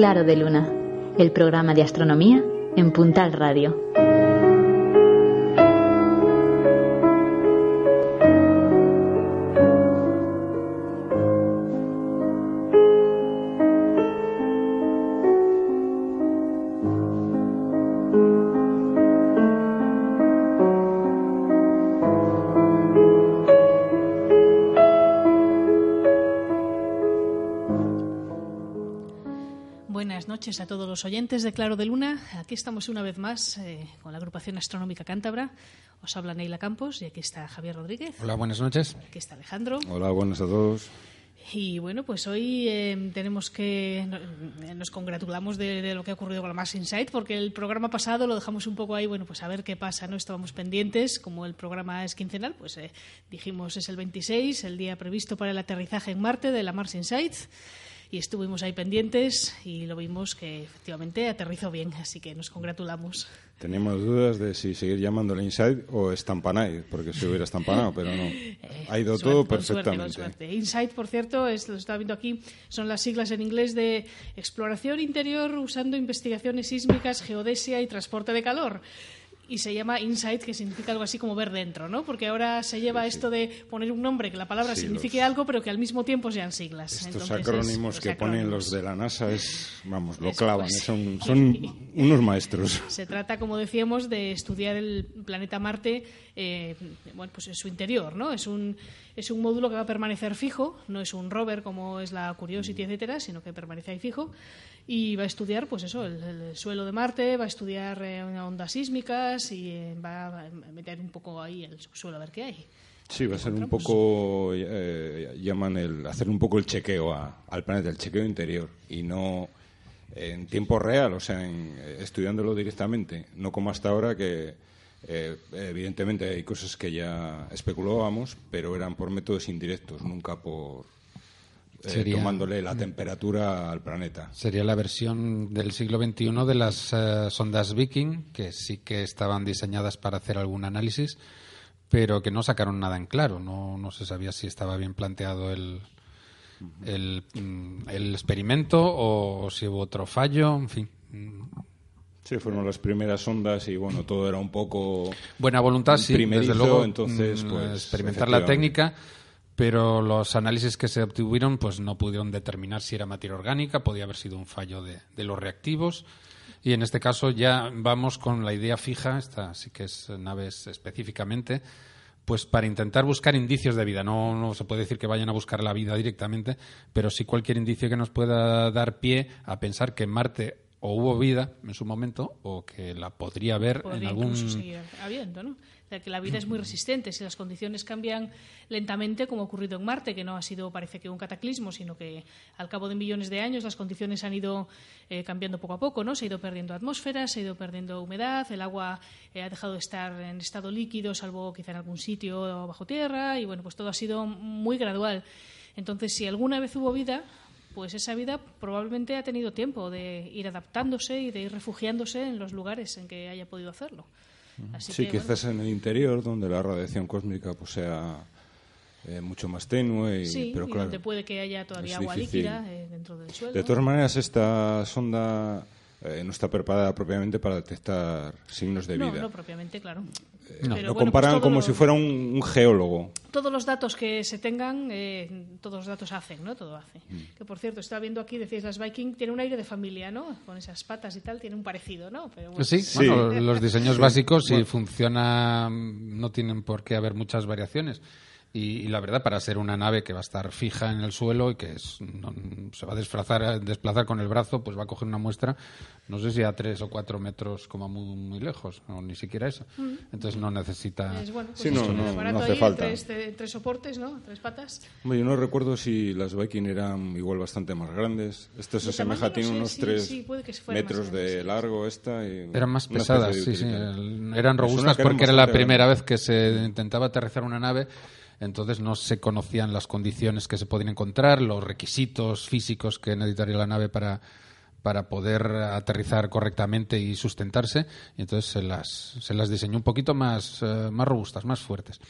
Claro de Luna, el programa de astronomía en Puntal Radio. A todos los oyentes de Claro de Luna. Aquí estamos una vez más eh, con la agrupación astronómica Cántabra. Os habla Neila Campos y aquí está Javier Rodríguez. Hola, buenas noches. Aquí está Alejandro. Hola, buenas a todos. Y bueno, pues hoy eh, tenemos que. Nos congratulamos de, lo que ha ocurrido con la Mars Insight, porque el programa pasado lo dejamos un poco ahí, bueno, pues a ver qué pasa, ¿no? Estábamos pendientes, como el programa es quincenal, pues eh, dijimos es el 26, el día previsto para el aterrizaje en Marte de la Mars Insight y estuvimos ahí pendientes y lo vimos que efectivamente aterrizó bien, así que nos congratulamos. Teníamos dudas de si seguir llamándole Inside o Stampanay, porque si hubiera estampanado, pero no. Eh, ha ido todo perfectamente. Suerte, Inside, por cierto, es, lo estaba viendo aquí, son las siglas en inglés de exploración interior usando investigaciones sísmicas, geodesia y transporte de calor y se llama Insight, que significa algo así como ver dentro, ¿no? Porque ahora se lleva esto de poner un nombre que la palabra signifique algo, pero que al mismo tiempo sean siglas. Estos acrónimos que ponen los de la NASA es, vamos, lo clavan, son, son unos maestros. Se trata, como decíamos, de estudiar el planeta Marte, eh, bueno, pues en su interior, ¿no? Es un es un módulo que va a permanecer fijo, no es un rover como es la Curiosity, etcétera, sino que permanece ahí fijo y va a estudiar pues eso el, suelo de Marte va a estudiar eh, ondas sísmicas y eh, va a meter un poco ahí el subsuelo a ver qué hay. Sí va a ser un poco eh, llaman el hacer un poco el chequeo al planeta el chequeo interior y no en tiempo real o sea estudiándolo directamente no como hasta ahora que evidentemente hay cosas que ya especulábamos pero eran por métodos indirectos nunca por eh, tomándole la temperatura al planeta. Sería la versión del siglo XXI de las eh, sondas Viking, que sí que estaban diseñadas para hacer algún análisis, pero que no sacaron nada en claro. No, no se sabía si estaba bien planteado el, el, mm, el experimento o si hubo otro fallo, en fin. Sí, fueron las primeras ondas y bueno, todo era un poco. Buena voluntad, sí, desde luego. Entonces, mm, pues, experimentar la técnica pero los análisis que se obtuvieron pues no pudieron determinar si era materia orgánica, podía haber sido un fallo de, los reactivos. Y en este caso ya vamos con la idea fija, esta sí que es naves específicamente, pues para intentar buscar indicios de vida. No, no se puede decir que vayan a buscar la vida directamente, pero sí cualquier indicio que nos pueda dar pie a pensar que en Marte o hubo vida en su momento o que la podría haber en algún habiendo, ¿no? Que la vida es muy resistente. Si las condiciones cambian lentamente, como ha ocurrido en Marte, que no ha sido, parece que, un cataclismo, sino que al cabo de millones de años las condiciones han ido eh, cambiando poco a poco, ¿no? Se ha ido perdiendo atmósfera, se ha ido perdiendo humedad, el agua eh, ha dejado de estar en estado líquido, salvo quizá en algún sitio bajo tierra, y bueno, pues todo ha sido muy gradual. Entonces, si alguna vez hubo vida, pues esa vida probablemente ha tenido tiempo de ir adaptándose y de ir refugiándose en los lugares en que haya podido hacerlo. Sí, quizás en el interior, donde la radiación cósmica pues, sea eh, mucho más tenue. sí, pero claro, donde puede que haya todavía agua líquida eh, dentro del suelo. De todas maneras, esta sonda eh, no está preparada propiamente para detectar signos de vida. No, no propiamente, claro. Eh, lo comparan pues como si fuera un, geólogo. Todos los datos que se tengan, eh, todos los datos hacen, ¿no? Todo hace. Mm. Que por cierto, estaba viendo aquí, decíais, las Viking tiene un aire de familia, ¿no? Con esas patas y tal, tiene un parecido, ¿no? sí, los diseños básicos, si funciona, no tienen por qué haber muchas variaciones. Y, y la verdad, para ser una nave que va a estar fija en el suelo y que es- no- se va a desplazar, desplazar con el brazo, pues va a coger una muestra, no sé si a tres o cuatro metros como muy, muy lejos, o ni siquiera eso. Entonces no necesita... Es bueno, pues Sí, no, no, hace ahí, falta. Tres, tre- tres soportes, ¿no? Tres patas. Hombre, yo no recuerdo si las Viking eran igual bastante más grandes. Esta se asemeja, tiene no sé, unos sí, 3 sí, puede que fueran más metros de largo esta. Y Eran más pesadas, sí, sí. Eran robustas porque era la primera vez que se intentaba aterrizar una nave, entonces no se conocían las condiciones que se podían encontrar, los requisitos físicos que necesitaría la nave para, para poder aterrizar correctamente y sustentarse, entonces se las, se las diseñó un poquito más, eh, más robustas, más fuertes.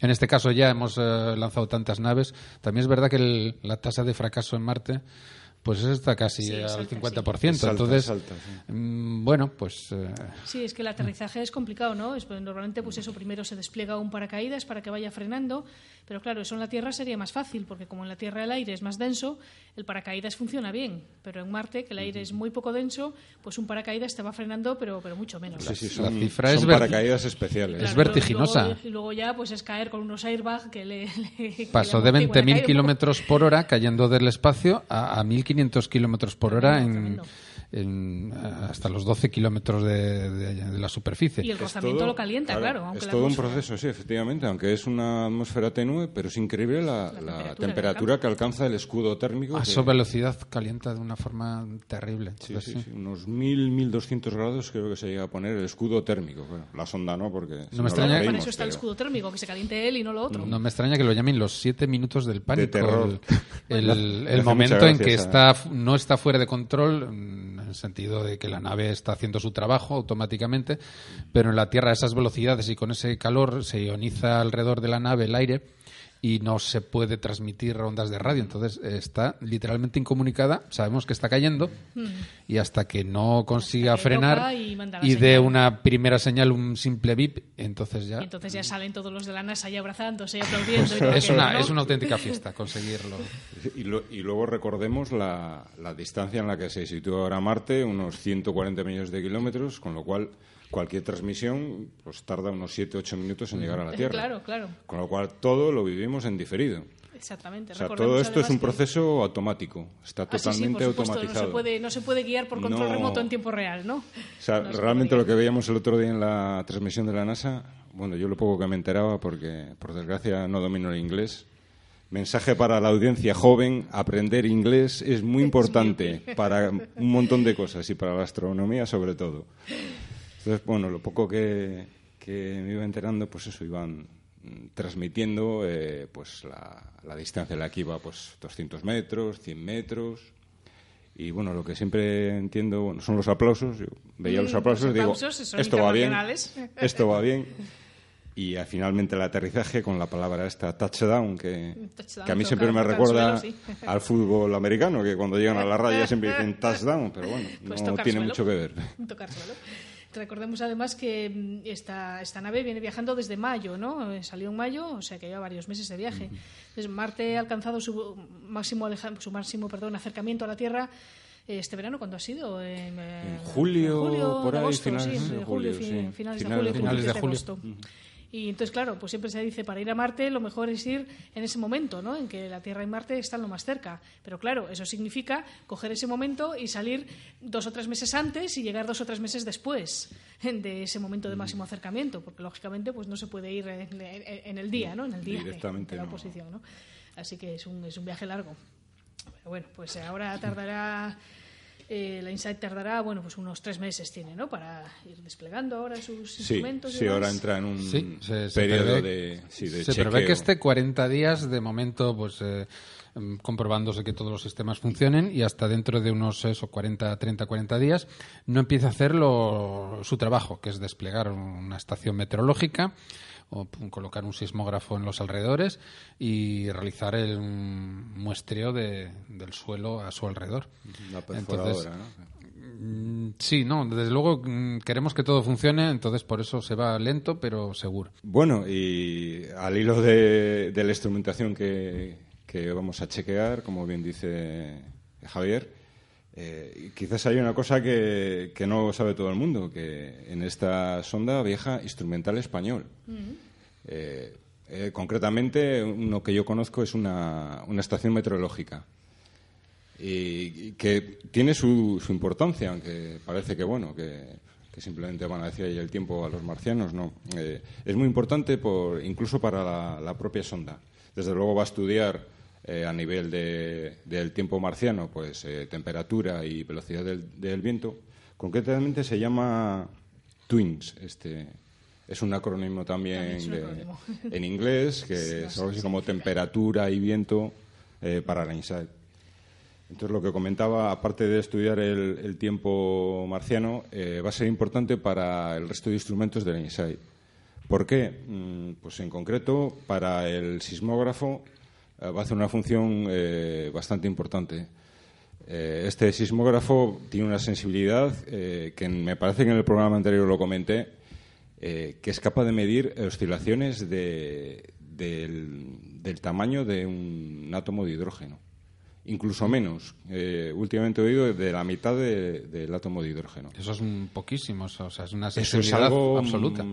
En este caso ya hemos eh, lanzado tantas naves. También es verdad que el- la tasa de fracaso en Marte pues está casi Sí, es al alta, 50%. sí. Es Entonces, es alta, sí. mm, bueno, pues eh, Sí, es que el aterrizaje es complicado, ¿no? Es, pues, normalmente, pues eso, primero se despliega un paracaídas para que vaya frenando, pero claro, eso en la Tierra sería más fácil, porque como en la Tierra el aire es más denso, el paracaídas funciona bien, pero en Marte, que el aire es muy poco denso, pues un paracaídas te va frenando, pero, pero mucho menos. Sí, sí, La son, cifra son es paracaídas especiales. Es Claro, vertiginosa. Luego, y luego ya, pues es caer con unos airbags que le... le- que pasó le de amortiguen la 20.000 caída un poco. kilómetros por hora cayendo del espacio a, a 1.500 kilómetros por hora en. En, hasta los 12 kilómetros de, de- de la superficie. Y el Es rozamiento todo- lo calienta, claro. aunque es todo un proceso, sí, efectivamente, aunque es una atmósfera tenue, pero es increíble la, la temperatura temperatura, que alcanza el escudo térmico. A que- su velocidad calienta de una forma terrible. Sí, Entonces, sí, sí. sí, unos 1000, 1200 grados creo que se llega a poner el escudo térmico. Bueno, la sonda no, porque si me extraña- Para freímos, eso está el escudo térmico, que se caliente él y no lo otro. No me extraña que lo llamen los siete minutos del pánico. terror. El, el- momento en que está, no está fuera de control, mm, en el sentido de que la nave está haciendo su trabajo automáticamente, pero en la Tierra a esas velocidades y con ese calor se ioniza alrededor de la nave el aire y no se puede transmitir ondas de radio. Entonces está literalmente incomunicada. Sabemos que está cayendo y hasta que no consiga que frenar y y dé una primera señal, un simple bip, entonces ya Y entonces ya salen todos los de la NASA ahí abrazándose y aplaudiendo. y es una, ¿no? es una auténtica fiesta conseguirlo. Y, lo- y luego recordemos la, la distancia en la que se sitúa ahora Marte, unos 140 millones de kilómetros, con lo cual cualquier transmisión pues tarda unos 7-8 minutos en llegar a la Tierra. Claro, claro. Con lo cual todo lo vivimos en diferido. Exactamente. O sea, todo esto es un que- proceso automático, está Ah, sí, sí, totalmente supuesto, automatizado. No se, puede, no se puede guiar por control No. remoto en tiempo real, ¿no? O sea, No realmente lo que veíamos el otro día en la transmisión de la NASA, bueno, yo lo poco que me enteraba, porque por desgracia no domino el inglés. Mensaje para la audiencia joven, aprender inglés es muy importante para un montón de cosas y para la astronomía sobre todo. Entonces, bueno, lo poco que, que me iba enterando, pues eso, iban transmitiendo eh, pues la, la distancia a la que iba, pues 200 metros, 100 metros, y bueno, lo que siempre entiendo bueno, son los aplausos. Yo veía los Mm, aplausos los y digo, esto va bien, esto va bien. Y finalmente el aterrizaje con la palabra esta touchdown, que, Touchdown, que a mí siempre me recuerda suelo, sí. al fútbol americano, que cuando llegan a la raya siempre dicen touchdown, pero bueno, Pues no tiene suelo. mucho que ver. Tocar suelo. Recordemos además que mm, esta, esta nave viene viajando desde mayo, ¿no? Eh, Salió en mayo, o sea que lleva varios meses de viaje. Entonces, Marte ha alcanzado su máximo, su máximo perdón, acercamiento a la Tierra eh, este verano, ¿cuándo ha sido? En, eh, En julio, por ahí, agosto, finales sí, de julio, julio, fin- sí. finales, Finales de de julio, julio. Finales de principios julio. agosto. Y entonces, claro, pues siempre se dice, para ir a Marte lo mejor es ir en ese momento, ¿no? En que la Tierra y Marte están lo más cerca. Pero claro, eso significa coger ese momento y salir dos o tres meses antes y llegar dos o tres meses después de ese momento de máximo acercamiento, porque lógicamente pues no se puede ir en, el día, ¿no? En el día de- Directamente de la oposición, ¿no? Así que es un, es un viaje largo. Pero bueno, pues ahora tardará... eh, la Insight tardará, bueno, pues unos tres meses tiene, ¿no? Para ir desplegando ahora sus Sí, instrumentos. y sí, ahora demás. entra en un Sí, se, se periodo prevé, de, sí, de se prevé que esté 40 días de momento, pues eh, mm, comprobándose que todos los sistemas funcionen y hasta dentro de unos eso, 40, 30, 40 días no empieza a hacer lo- su trabajo, que es desplegar una estación meteorológica o colocar un sismógrafo en los alrededores y realizar el muestreo de- del suelo a su alrededor. La Entonces, ¿no? Mm, Sí, no, desde luego mm, queremos que todo funcione, entonces por eso se va lento, pero seguro. Bueno, y al hilo de, de la instrumentación que, que vamos a chequear, como bien dice Javier, eh, quizás hay una cosa que, que no sabe todo el mundo, que en esta sonda viaja instrumental español. Eh, Eh, concretamente, uno que yo conozco es una, una estación meteorológica y, que tiene su, su, importancia, aunque parece que bueno que, simplemente van a decir ahí el tiempo a los marcianos, no. Eh, es muy importante por, incluso para la, propia sonda. Desde luego va a estudiar eh, a nivel de, del tiempo marciano, pues temperatura y velocidad del, del viento. Concretamente se llama TWINS, este, es un acrónimo también, en inglés, que es algo así como temperatura y viento eh, para la INSAID. Entonces, lo que comentaba, aparte de estudiar el, tiempo marciano, eh, va a ser importante para el resto de instrumentos de la INSAID. ¿Por qué? Mm, pues en concreto, para el sismógrafo eh, va a hacer una función bastante importante. este sismógrafo tiene una sensibilidad que me parece que en el programa anterior lo comenté, eh, que es capaz de medir oscilaciones del, tamaño de un átomo de hidrógeno. Incluso menos. Eh, últimamente he oído de la mitad del átomo de hidrógeno. Eso es un poquísimo, o sea, es una sensibilidad algo, absoluta.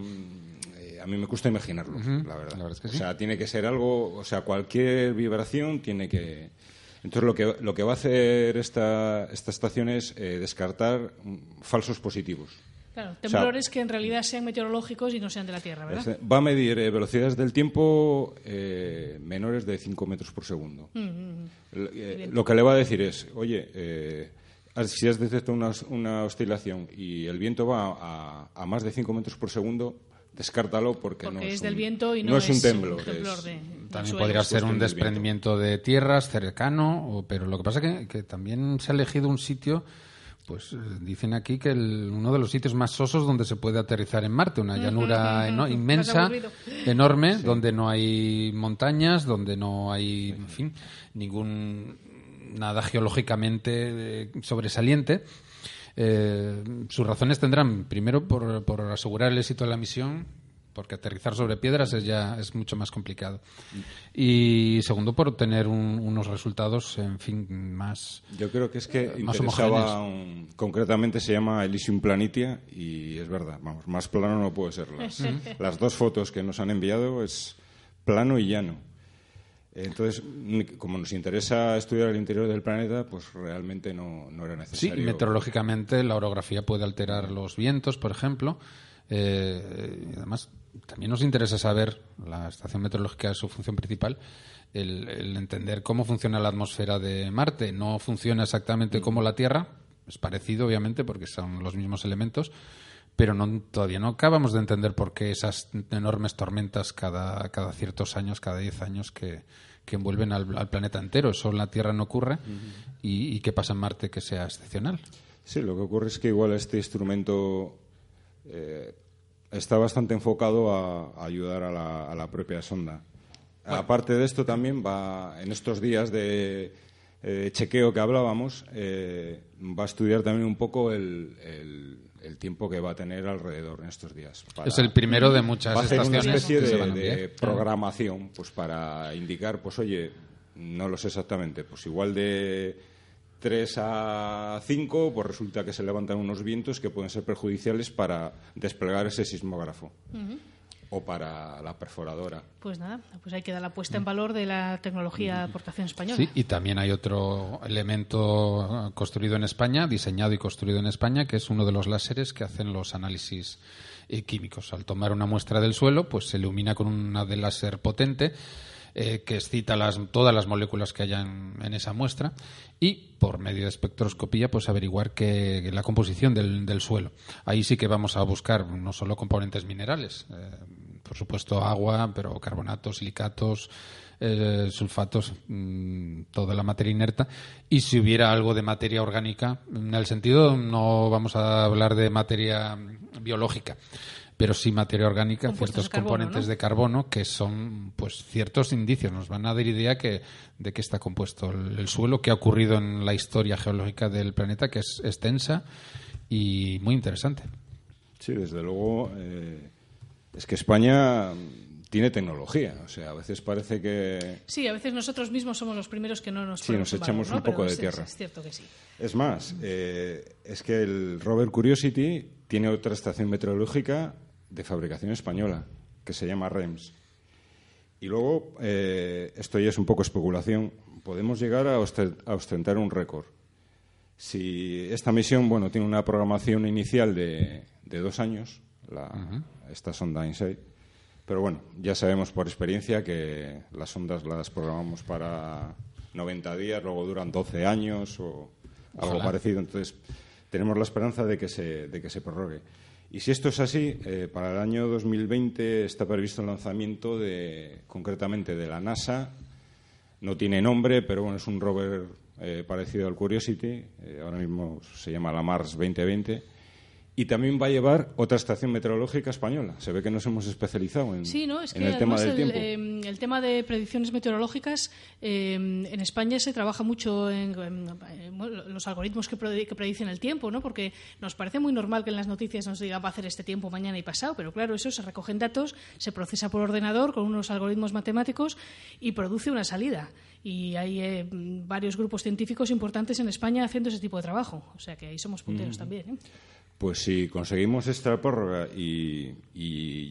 Eh, a mí me cuesta imaginarlo, la verdad. o sea, tiene que ser algo, o sea, cualquier vibración tiene que... Entonces, lo que, lo que va a hacer esta, esta estación es descartar mm, falsos positivos. Claro, temblores que en realidad sean meteorológicos y no sean de la Tierra, ¿verdad? Va a medir eh, velocidades del tiempo eh, menores de 5 metros por segundo. Mm, mm. Eh, lo que le va a decir es, oye, si has detectado una, oscilación y el viento va a, más de 5 metros por segundo, descártalo porque, no es, del viento y no, es un temblor. también podría ser un desprendimiento de tierras cercano, pero lo que pasa es que también se ha elegido un sitio pues eh, dicen aquí que uno de los sitios más sosos donde se puede aterrizar en Marte, una llanura inmensa, enorme, donde no hay montañas, donde no hay, en fin, ningún nada geológicamente eh, sobresaliente. Eh, sus razones tendrán, primero, por, por asegurar el éxito de la misión, porque aterrizar sobre piedras es ya es mucho más complicado. Y segundo, por obtener unos resultados, en fin, más Yo creo que es que eh, interesaba, concretamente se llama Elysium Planitia y es verdad, vamos, más plano no puede ser. Las, dos fotos que nos han enviado es plano y llano. Entonces, como nos interesa estudiar el interior del planeta, pues realmente no, no era necesario. Sí, meteorológicamente la orografía puede alterar los vientos, por ejemplo. Eh, y además, también nos interesa saber, la estación meteorológica es su función principal, el, entender cómo funciona la atmósfera de Marte. No funciona exactamente como la Tierra, es parecido, obviamente, porque son los mismos elementos, pero no, todavía no acabamos de entender por qué esas enormes tormentas cada, cada ciertos años, cada diez años, que, envuelven al, planeta entero. Eso en la Tierra no ocurre. y, qué pasa en Marte que sea excepcional? Sí, lo que ocurre es que igual este instrumento eh, está bastante enfocado a, ayudar a la, propia sonda. Aparte de esto, también va, en estos días de eh, chequeo que hablábamos, eh, va a estudiar también un poco el, tiempo que va a tener alrededor en estos días. es el primero de muchas va a hacer una especie de, programación pues para indicar, pues oye, no lo sé exactamente, pues igual de 3 a 5, pues resulta que se levantan unos vientos que pueden ser perjudiciales para desplegar ese sismógrafo. O para la perforadora. Pues nada, pues hay que dar la puesta en valor de la tecnología de aportación española. Sí, y también hay otro elemento construido en España, diseñado y construido en España, que es uno de los láseres que hacen los análisis eh, químicos. Al tomar una muestra del suelo, pues se ilumina con una de láser potente eh, que excita las, todas las moléculas que hayan en esa muestra y por medio de espectroscopía pues averiguar que, la composición del, suelo. Ahí sí que vamos a buscar no solo componentes minerales, eh, por supuesto agua, pero carbonatos, silicatos, eh, sulfatos, mm, toda la materia inerta. Y si hubiera algo de materia orgánica, en el sentido no vamos a hablar de materia biológica, pero sí materia orgánica, ciertos componentes de carbono que son pues ciertos indicios, nos van a dar idea que, de qué está compuesto el, suelo, qué ha ocurrido en la historia geológica del planeta, que es extensa y muy interesante. Sí, desde luego. Eh, es que España tiene tecnología. O sea, a veces parece que. Sí, a veces nosotros mismos somos los primeros que no nos. Sí, nos echamos un poco de tierra. Es, cierto que sí. Es más, eh, es que el rover Curiosity tiene otra estación meteorológica de fabricación española, que se llama REMS. Y luego, eh, esto ya es un poco especulación, podemos llegar a ostentar un récord. Si esta misión, bueno, tiene una programación inicial de, dos años, la, esta sonda InSight, pero bueno, ya sabemos por experiencia que las sondas las programamos para 90 días, luego duran 12 años o algo parecido. Entonces, tenemos la esperanza de que se, de que se prorrogue. Y si esto es así, eh, para el año 2020 está previsto el lanzamiento de, concretamente de la NASA. No tiene nombre, pero bueno, es un rover eh, parecido al Curiosity. Eh, ahora mismo se llama la Mars 2020 y también va a llevar otra estación meteorológica española. Se ve que nos hemos especializado en, sí, ¿no? es que el tema del tiempo. Eh, el tema de predicciones meteorológicas eh, en España se trabaja mucho en, los algoritmos que, predicen el tiempo, ¿no? Porque nos parece muy normal que en las noticias nos diga va a hacer este tiempo mañana y pasado, pero claro, eso se recogen datos, se procesa por ordenador con unos algoritmos matemáticos y produce una salida y hay eh, varios grupos científicos importantes en España haciendo ese tipo de trabajo. O sea que ahí somos punteros mm. también. ¿eh? Pues si conseguimos esta prórroga y,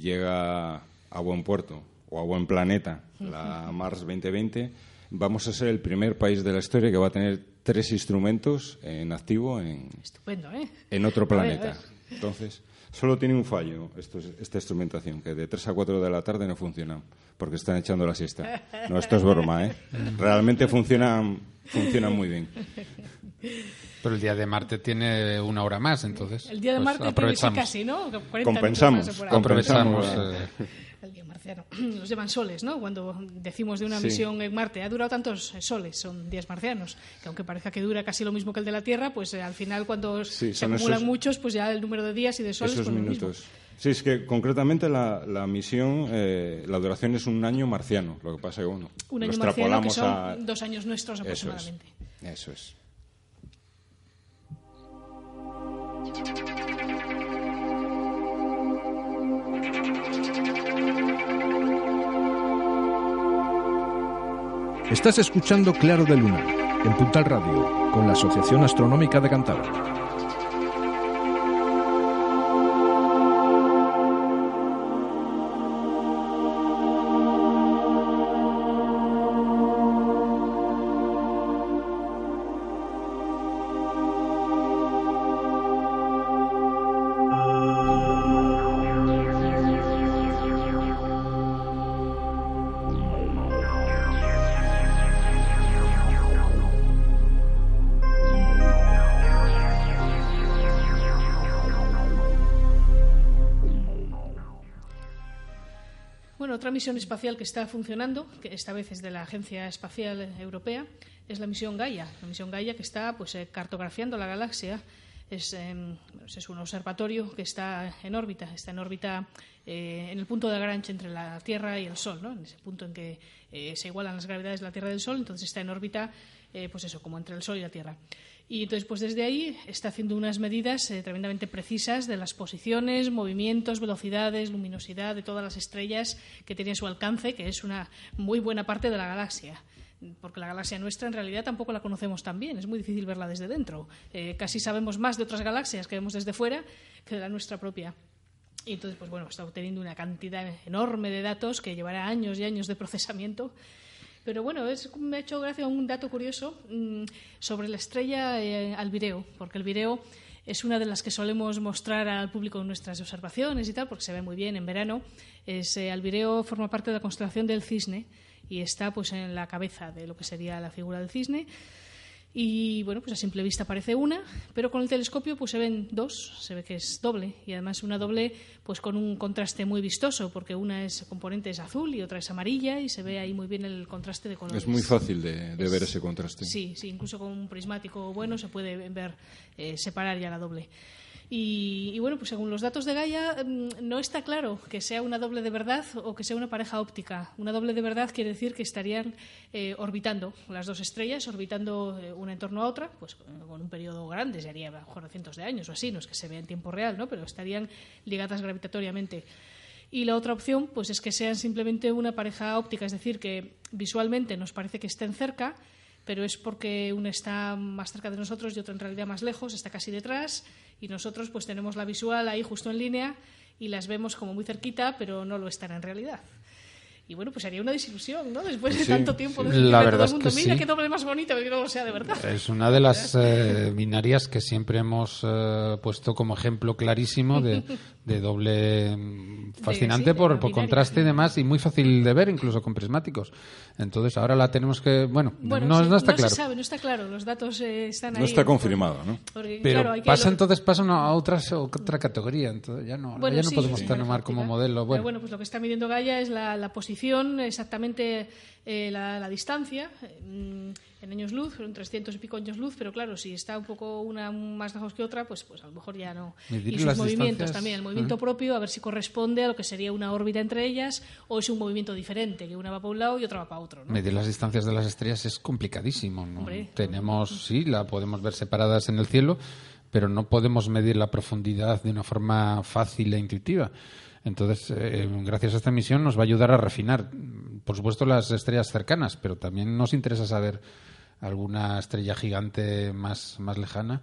llega a buen puerto o a buen planeta la Mars 2020, vamos a ser el primer país de la historia que va a tener tres instrumentos en activo en, ¿eh? en otro planeta. Entonces, solo tiene un fallo esta instrumentación, que de 3 a 4 de la tarde no funciona, porque están echando la siesta. No, esto es broma, ¿eh? Realmente funcionan, funcionan muy bien. Pero el día de Marte tiene una hora más, entonces. El día de pues Marte aprovechamos. casi, ¿no? compensamos. Compensamos. Eh. El día marciano. Los llevan soles, ¿no? Cuando decimos de una misión en Marte, ha durado tantos soles, son días marcianos, que aunque parezca que dura casi lo mismo que el de la Tierra, pues eh, al final cuando se acumulan muchos, pues ya el número de días y de soles. Esos pues minutos. Sí, es que concretamente la, la misión, eh, la duración es un año marciano. Lo que pasa es que, bueno, un año marciano que son dos años nuestros aproximadamente. Eso es. Estás escuchando Claro de Luna, en Puntal Radio, con la Asociación Astronómica de Cantabria. Otra misión espacial que está funcionando, que esta vez es de la Agencia Espacial Europea, es la misión Gaia. La misión Gaia que está pues, eh, cartografiando la galaxia. Es, em, pues, es, un observatorio que está en órbita, está en órbita eh, en el punto de Lagrange entre la Tierra y el Sol, ¿no? en ese punto en que eh, se igualan las gravedades de la Tierra y del Sol, entonces está en órbita, pues eso, como entre el Sol y la Tierra. Y entonces, pues desde ahí está haciendo unas medidas eh, tremendamente precisas de las posiciones, movimientos, velocidades, luminosidad de todas las estrellas que tienen a su alcance, que es una muy buena parte de la galaxia porque la galaxia nuestra en realidad tampoco la conocemos tan bien, es muy difícil verla desde dentro. Eh, casi sabemos más de otras galaxias que vemos desde fuera que de la nuestra propia. Y entonces, pues bueno, está obteniendo una cantidad enorme de datos que llevará años y años de procesamiento pero bueno, es, me ha hecho gracia un dato curioso mm, sobre la estrella eh, Albireo, porque Albireo es una de las que solemos mostrar al público en nuestras observaciones y tal, porque se ve muy bien en verano. Es, eh, forma parte de la constelación del cisne y está pues en la cabeza de lo que sería la figura del cisne. Y bueno, pues a simple vista parece una, pero con el telescopio pues se ven dos, se ve que es doble y además una doble pues con un contraste muy vistoso porque una es componente es azul y otra es amarilla y se ve ahí muy bien el contraste de colores. Es muy fácil de, ver ese contraste. Sí, sí, incluso con un prismático bueno se puede ver eh, separar ya la doble. Y, bueno, pues según los datos de Gaia, mm, no está claro que sea una doble de verdad o que sea una pareja óptica. Una doble de verdad quiere decir que estarían eh, orbitando las dos estrellas, orbitando eh, una en torno a otra, pues con un periodo grande, sería a mejor cientos de años o así, no es que se vea en tiempo real, ¿no? pero estarían ligadas gravitatoriamente. Y la otra opción, pues es que sean simplemente una pareja óptica, es decir, que visualmente nos parece que estén cerca, pero es porque una está más cerca de nosotros y otra en realidad más lejos, está casi detrás, y nosotros pues tenemos la visual ahí justo en línea y las vemos como muy cerquita, pero no lo están en realidad. Y bueno, pues sería una desilusión, ¿no? Después de Sí, tanto tiempo sí. de La todo verdad el es mundo, que mira sí. qué doble más bonito, que no sea de verdad. Es una de las eh, binarias que siempre hemos eh, puesto como ejemplo clarísimo de, de doble mm, fascinante sí, por, por contraste y demás y muy fácil de ver incluso con prismáticos. Entonces ahora la tenemos que bueno, Bueno, no, sí, no está se claro. sabe, no está claro. Los datos eh, están ahí. No está confirmado, ¿no? Porque, Pero claro, hay que pasa lo- entonces pasa una- a otras, otra categoría, entonces ya no, Bueno, ya no sí, podemos sí, tomar como modelo. Pero Bueno, bueno, pues lo que está midiendo Gaia es la, la posición, exactamente eh, la, la distancia, eh, mm, en años luz, en 300 y pico años luz, pero claro, si está un poco una más lejos que otra, pues, pues a lo mejor ya no. Medir y sus movimientos distancias, también, el movimiento propio, a ver si corresponde a lo que sería una órbita entre ellas o es un movimiento diferente, que una va para un lado y otra va para otro. ¿no? Medir las distancias de las estrellas es complicadísimo. ¿no? Hombre. Tenemos, sí, la podemos ver separadas en el cielo, pero no podemos medir la profundidad de una forma fácil e intuitiva. Entonces, eh, gracias a esta misión nos va a ayudar a refinar, por supuesto, las estrellas cercanas, pero también nos interesa saber alguna estrella gigante más, más lejana.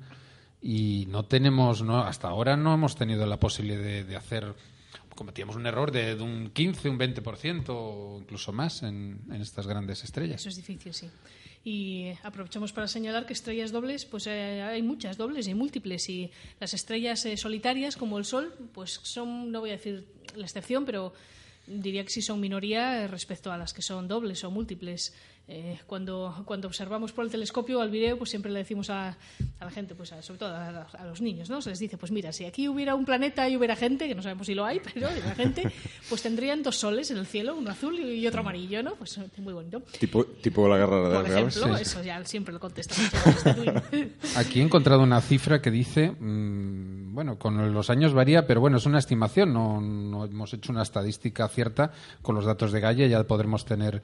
Y no tenemos, no, hasta ahora no hemos tenido la posibilidad de, hacer, cometíamos un error de, de un 15, un 20% o incluso más en, en estas grandes estrellas. Eso es difícil, sí. Y aprovechamos para señalar que estrellas dobles, pues eh, hay muchas dobles y múltiples. Y las estrellas eh, solitarias, como el Sol, pues son, no voy a decir la excepción, pero diría que sí son minoría eh, respecto a las que son dobles o múltiples. Eh, cuando, cuando observamos por el telescopio al video, pues siempre le decimos a, a la gente, pues a- sobre todo a, a los niños, ¿no? Se les dice, pues mira, si aquí hubiera un planeta y hubiera gente, que no sabemos si lo hay, pero la gente, pues tendrían dos soles en el cielo, uno azul y otro amarillo, ¿no? Pues muy bonito. Tipo, tipo la guerra de las Por ejemplo, eso ya siempre lo contesta muchas veces Twin. Aquí he encontrado una cifra que dice, mm, bueno, con los años varía, pero bueno, es una estimación, no, no hemos hecho una estadística cierta con los datos de Gaia, ya podremos tener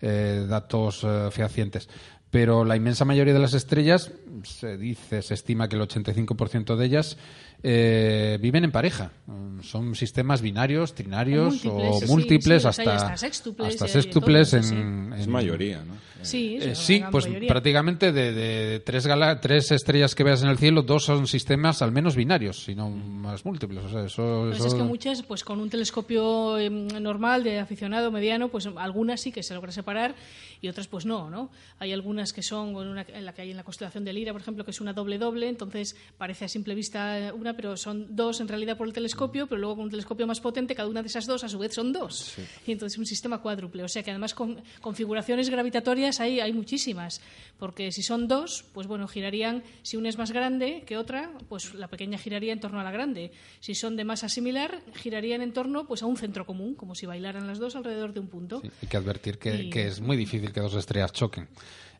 eh, datos eh, fehacientes. Pero la inmensa mayoría de las estrellas, se dice, se estima que el 85% de ellas eh, viven en pareja. Mm, Son sistemas binarios, trinarios O múltiples, o sí, hasta, hasta sextuples, hasta y hay de sextuples todo, sí, en, Es mayoría, ¿no? Sí, eh, sí, pues mayoría. prácticamente de, de tres, gala- tres estrellas que veas en el cielo, dos son sistemas al menos binarios, sino más múltiples. O sea, eso, Pues eso- es que muchas, pues con un telescopio em, normal, de aficionado mediano, pues algunas sí que se logra separar y otras pues no, ¿no? Hay algunas que son, una, en la que hay en la constelación de Lira, por ejemplo, que es una doble-doble, entonces parece a simple vista una, pero son dos en realidad por el telescopio, pero luego con un telescopio más potente, cada una de esas dos a su vez son dos. Y entonces un sistema cuádruple. O sea que además con configuraciones gravitatorias hay, hay muchísimas, porque si son dos, pues bueno, girarían, si una es más grande que otra, pues la pequeña giraría en torno a la grande. Si son de masa similar, girarían en torno pues a un centro común, como si bailaran las dos alrededor de un punto. sí, hay que advertir que, Y- que es muy difícil que dos estrellas choquen.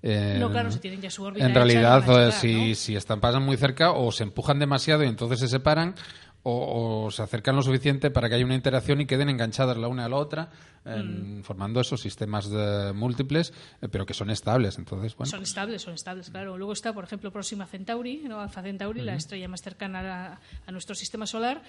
Eh, No, claro, si tienen ya su órbita En hecha, realidad, no van a eh, chocar, si, ¿no? si están pasan muy cerca o se empujan demasiado y entonces se separan o, o se acercan lo suficiente para que haya una interacción y queden enganchadas la una a la otra, en- formando esos sistemas de- múltiples, eh, pero que son estables. Entonces, bueno, Son estables, son estables, claro. Luego está, por ejemplo, Próxima Centauri, ¿no? Alfa Centauri, la estrella más cercana a, a nuestro sistema solar,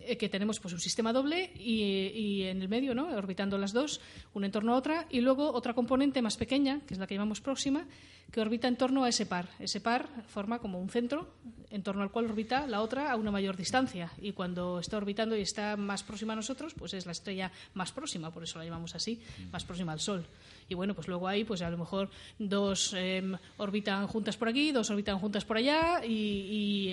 eh, que tenemos pues un sistema doble y, y en el medio, ¿no? orbitando las dos, una en torno a otra, y luego otra componente más pequeña, que es la que llamamos Próxima, que orbita en torno a ese par. Ese par forma como un centro en torno al cual orbita la otra a una mayor distancia. Y cuando está orbitando y está más próxima a nosotros, pues es la estrella más próxima, por eso la llamamos así, más próxima al Sol. Y bueno, pues luego hay, pues a lo mejor dos em, orbitan juntas por aquí, dos orbitan juntas por allá, y,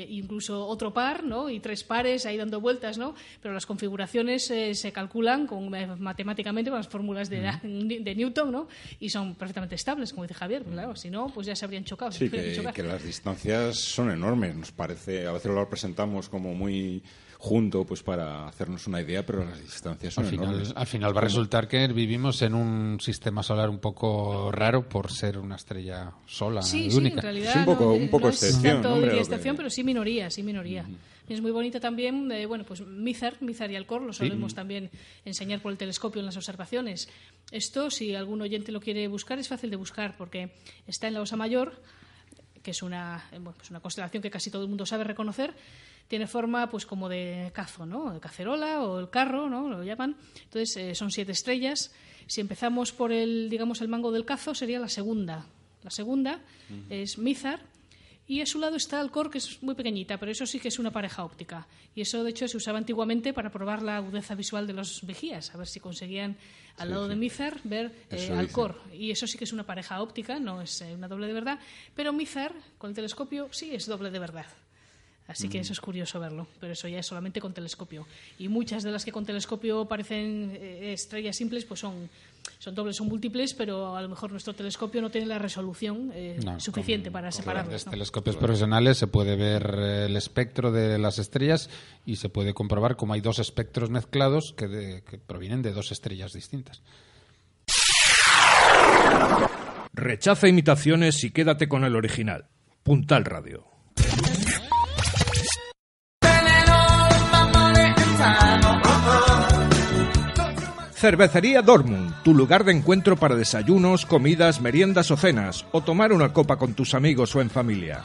y incluso otro par, ¿no? Y tres pares ahí dando vueltas, ¿no? Pero las configuraciones eh, se calculan con, eh, matemáticamente con las fórmulas de, de Newton, ¿no? Y son perfectamente estables, como dice Javier. Claro, si no, pues ya se habrían chocado. Sí, que, que las distancias son enormes. Nos parece, a veces lo presentamos como muy junto, pues para hacernos una idea, pero las distancias son al final, enormes. al final va a resultar que vivimos en un sistema solar un poco raro por ser una estrella sola Sí, y sí, única. en realidad Es un poco- no, un poco no es excepción, hombre, lo excepción, que- pero sí minoría, sí minoría. Es muy bonita también, eh, bueno, pues Mizar, Mizar y Alcor lo solemos también enseñar por el telescopio en las observaciones. Esto, si algún oyente lo quiere buscar, es fácil de buscar porque está en la Osa Mayor, que es una, eh, bueno, pues una constelación que casi todo el mundo sabe reconocer. Tiene forma pues como de cazo, ¿no? De cacerola o el carro, ¿no? Lo llaman. Entonces eh, son siete estrellas. Si empezamos por el, digamos, el mango del cazo sería la segunda. La segunda es Mizar Y a su lado está Alcor, que es muy pequeñita, pero eso sí que es una pareja óptica. Y eso, de hecho, se usaba antiguamente para probar la agudeza visual de los vigías, a ver si conseguían al lado de Mizar ver eh, Alcor. Y eso sí que es una pareja óptica, no es eh, una doble de verdad. Pero Mizar, con el telescopio, sí es doble de verdad. Así que eso es curioso verlo, pero eso ya es solamente con telescopio. Y muchas de las que con telescopio parecen eh, estrellas simples, pues son, son dobles, son múltiples, pero a lo mejor nuestro telescopio no tiene la resolución eh, suficiente para separarlos. Con telescopios profesionales se puede ver el espectro de las estrellas y se puede comprobar cómo hay dos espectros mezclados que, que provienen de dos estrellas distintas. Rechaza imitaciones y quédate con el original. Puntal Radio. Cervecería Dortmund, tu lugar de encuentro para desayunos, comidas, meriendas o cenas, o tomar una copa con tus amigos o en familia.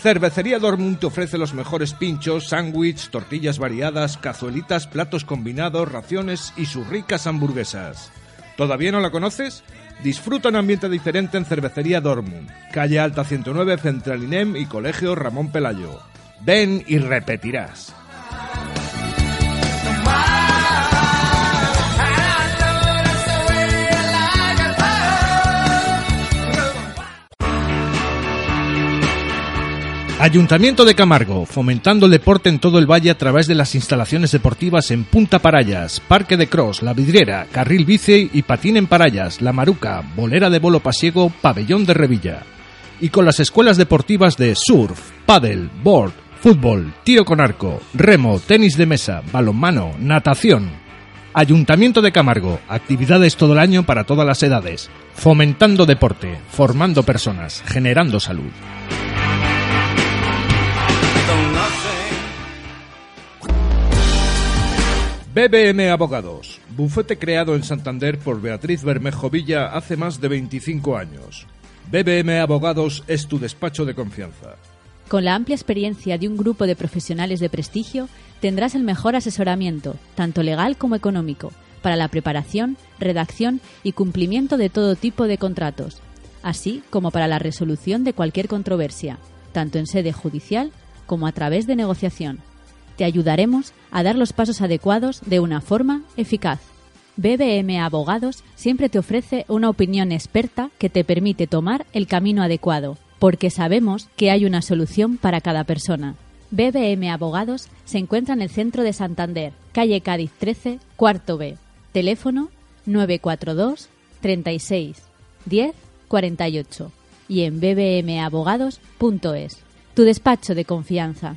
Cervecería Dortmund te ofrece los mejores pinchos, sándwiches, tortillas variadas, cazuelitas, platos combinados, raciones y sus ricas hamburguesas. ¿Todavía no la conoces? Disfruta un ambiente diferente en Cervecería Dortmund, calle Alta 109, Centralinem y Colegio Ramón Pelayo. Ven y repetirás. Ayuntamiento de Camargo, fomentando el deporte en todo el valle a través de las instalaciones deportivas en Punta Parayas, Parque de Cross, La Vidriera, Carril Bici y Patín en Parayas, La Maruca, Bolera de Bolo Pasiego, Pabellón de Revilla. Y con las escuelas deportivas de surf, paddle, board, fútbol, tiro con arco, remo, tenis de mesa, balonmano, natación. Ayuntamiento de Camargo, actividades todo el año para todas las edades, fomentando deporte, formando personas, generando salud. BBM Abogados, bufete creado en Santander por Beatriz Bermejo Villa hace más de 25 años. BBM Abogados es tu despacho de confianza. Con la amplia experiencia de un grupo de profesionales de prestigio, tendrás el mejor asesoramiento, tanto legal como económico, para la preparación, redacción y cumplimiento de todo tipo de contratos, así como para la resolución de cualquier controversia, tanto en sede judicial como a través de negociación te ayudaremos a dar los pasos adecuados de una forma eficaz. BBM Abogados siempre te ofrece una opinión experta que te permite tomar el camino adecuado, porque sabemos que hay una solución para cada persona. BBM Abogados se encuentra en el centro de Santander, calle Cádiz 13, cuarto B. Teléfono 942 36 10 48 y en bbmabogados.es. Tu despacho de confianza.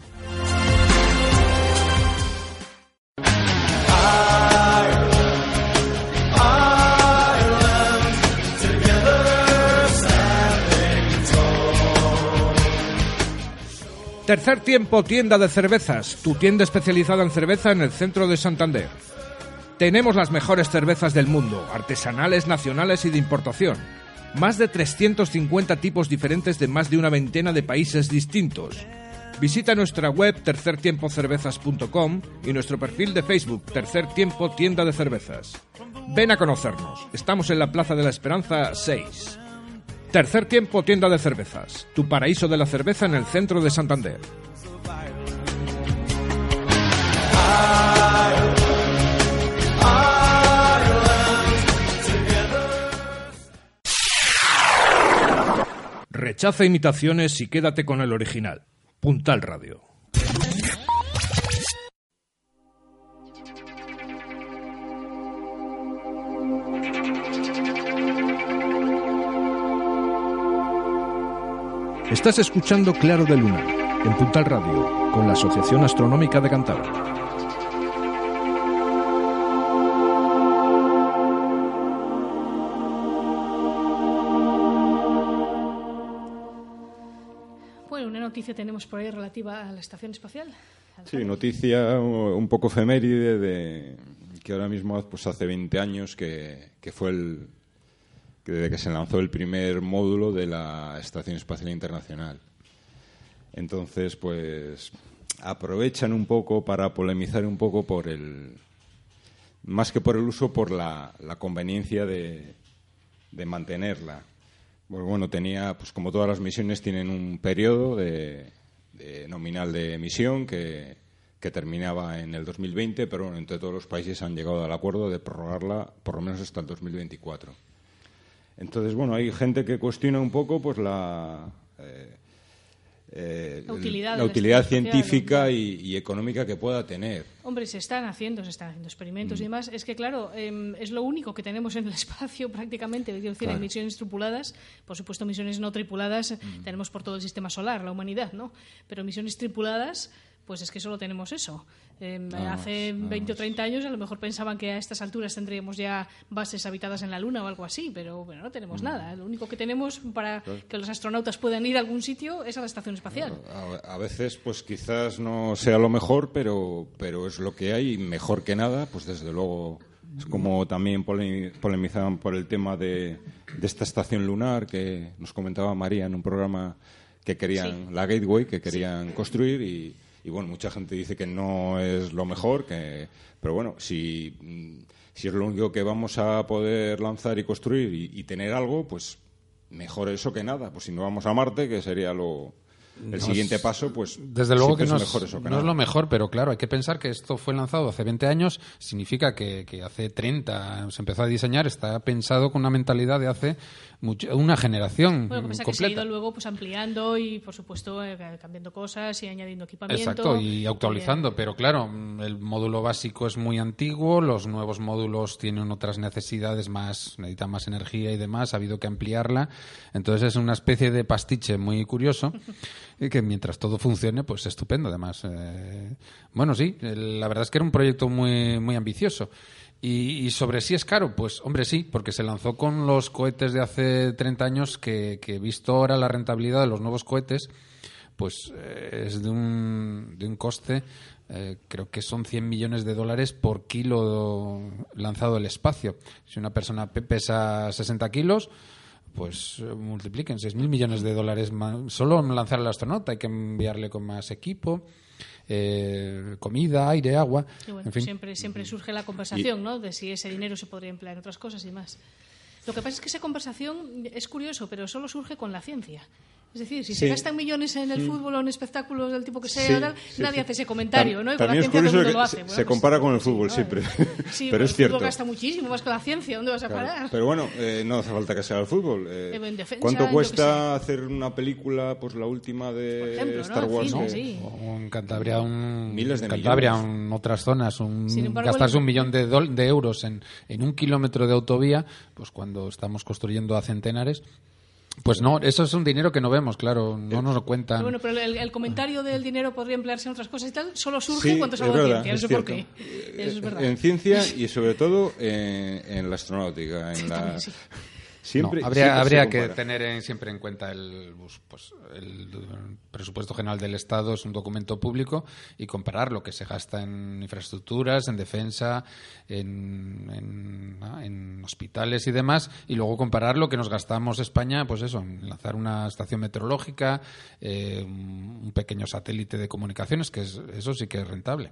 Tercer tiempo, tienda de cervezas, tu tienda especializada en cerveza en el centro de Santander. Tenemos las mejores cervezas del mundo, artesanales, nacionales y de importación. Más de 350 tipos diferentes de más de una veintena de países distintos. Visita nuestra web tercertiempocervezas.com y nuestro perfil de Facebook Tercer Tiempo Tienda de Cervezas. Ven a conocernos. Estamos en la Plaza de la Esperanza 6. Tercer tiempo tienda de cervezas, tu paraíso de la cerveza en el centro de Santander. Rechaza imitaciones y quédate con el original. Puntal Radio. Estás escuchando Claro de Luna, en Puntal Radio, con la Asociación Astronómica de Cantabria. Bueno, una noticia tenemos por ahí relativa a la estación espacial. Sí, noticia un poco efeméride de que ahora mismo pues hace 20 años que, que fue el, desde que se lanzó el primer módulo de la Estación Espacial Internacional. Entonces, pues aprovechan un poco para polemizar un poco por el, más que por el uso, por la, conveniencia de, mantenerla. Pues bueno, tenía, pues como todas las misiones, tienen un periodo de, nominal de misión que, que, terminaba en el 2020, pero bueno, entre todos los países han llegado al acuerdo de prorrogarla por lo menos hasta el 2024. Entonces, bueno, hay gente que cuestiona un poco pues la, eh, eh, la utilidad, científica y, económica que pueda tener. Hombre, se están haciendo, se están haciendo experimentos y mm. demás. Es que, claro, em, es lo único que tenemos en el espacio prácticamente. Quiero decir, hay misiones tripuladas, por supuesto, misiones no tripuladas mm. tenemos por todo el sistema solar, la humanidad, ¿no? Pero misiones tripuladas pues es que solo tenemos eso. Em, hace 20 o 30 años a lo mejor pensaban que a estas alturas tendríamos ya bases habitadas en la Luna o algo así, pero bueno, no tenemos mm. nada. Lo único que tenemos para que los astronautas puedan ir a algún sitio es a la estación espacial. A, veces, pues quizás no sea lo mejor, pero, pero es lo que hay, mejor que nada, pues desde luego. Es como también polemizaban por el tema de, de esta estación lunar que nos comentaba María en un programa que querían, la Gateway, que querían construir y y bueno, mucha gente dice que no es lo mejor, que, pero bueno, si, mm, si es lo único que vamos a poder lanzar y construir y, tener algo, pues mejor eso que nada. Pues si no vamos a Marte, que sería lo, el siguiente paso, pues. Desde luego que, no, es, no es, lo mejor, pero claro, hay que pensar que esto fue lanzado hace 20 años, significa que, que hace 30 se empezó a diseñar, está pensado con una mentalidad de hace una generación bueno, que, que se ha ido luego pues ampliando y por supuesto eh, cambiando cosas y añadiendo equipamiento. Exacto y actualizando pero claro el módulo básico es muy antiguo los nuevos módulos tienen otras necesidades más necesitan más energía y demás ha habido que ampliarla. Entonces es una especie de pastiche muy curioso y que mientras todo funcione pues estupendo además eh, bueno sí la verdad es que era un proyecto muy muy ambicioso y, sobre si es caro, pues hombre sí, porque se lanzó con los cohetes de hace 30 años que, que visto ahora la rentabilidad de los nuevos cohetes, pues eh, es de un, de un coste, eh, creo que son 100 millones de dólares por kilo lanzado al espacio. Si una persona pesa 60 kilos, pues eh, multipliquen 6.000 millones de dólares solo lanzar al astronauta, hay que enviarle con más equipo eh, comida, aire, agua. siempre, siempre surge la conversación, ¿no? De si ese dinero se podría emplear en otras cosas y más. Lo que pasa es que esa conversación es curioso, pero solo surge con la ciencia. Es decir, si se gastan millones en el mm. fútbol o en espectáculos del tipo que sea, nadie hace ese comentario, ¿no? Y con la ciencia todo el mundo lo hace. Se, compara con el fútbol siempre. Sí, pero es el cierto. fútbol gasta muchísimo más que la ciencia. ¿Dónde vas a parar? Pero bueno, eh, no hace falta que sea el fútbol. Eh, ¿Cuánto cuesta hacer una película, pues la última de Star Wars? ¿no? O en Cantabria, un, Miles de Cantabria, en otras zonas, un, gastarse un millón de, de euros en, en un kilómetro de autovía, pues cuando estamos construyendo a centenares pues no, eso es un dinero que no vemos, claro, no nos lo cuentan. Pero bueno, pero el, comentario del dinero podría emplearse en otras cosas y tal, solo surge cuando se habla de ciencia, eso por qué. es verdad. En ciencia y sobre todo en, en la astronáutica, en la... Siempre, habría habría que tener siempre en cuenta el, pues, el presupuesto general del Estado es un documento público y comparar lo que se gasta en infraestructuras, en defensa, en, en, hospitales y demás, y luego comparar lo que nos gastamos España, pues eso, en lanzar una estación meteorológica, eh, un pequeño satélite de comunicaciones, que es, eso sí que es rentable.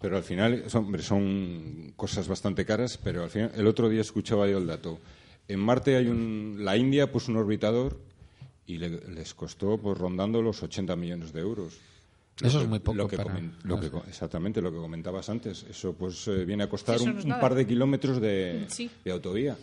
Pero al final, son, son cosas bastante caras, pero al final, el otro día escuchaba yo el dato en Marte hay un, la India puso un orbitador y les costó pues rondando los 80 millones de euros. Eso es muy poco. Lo que exactamente lo que comentabas antes. Eso pues eh, viene a costar un, par de kilómetros de, de autovía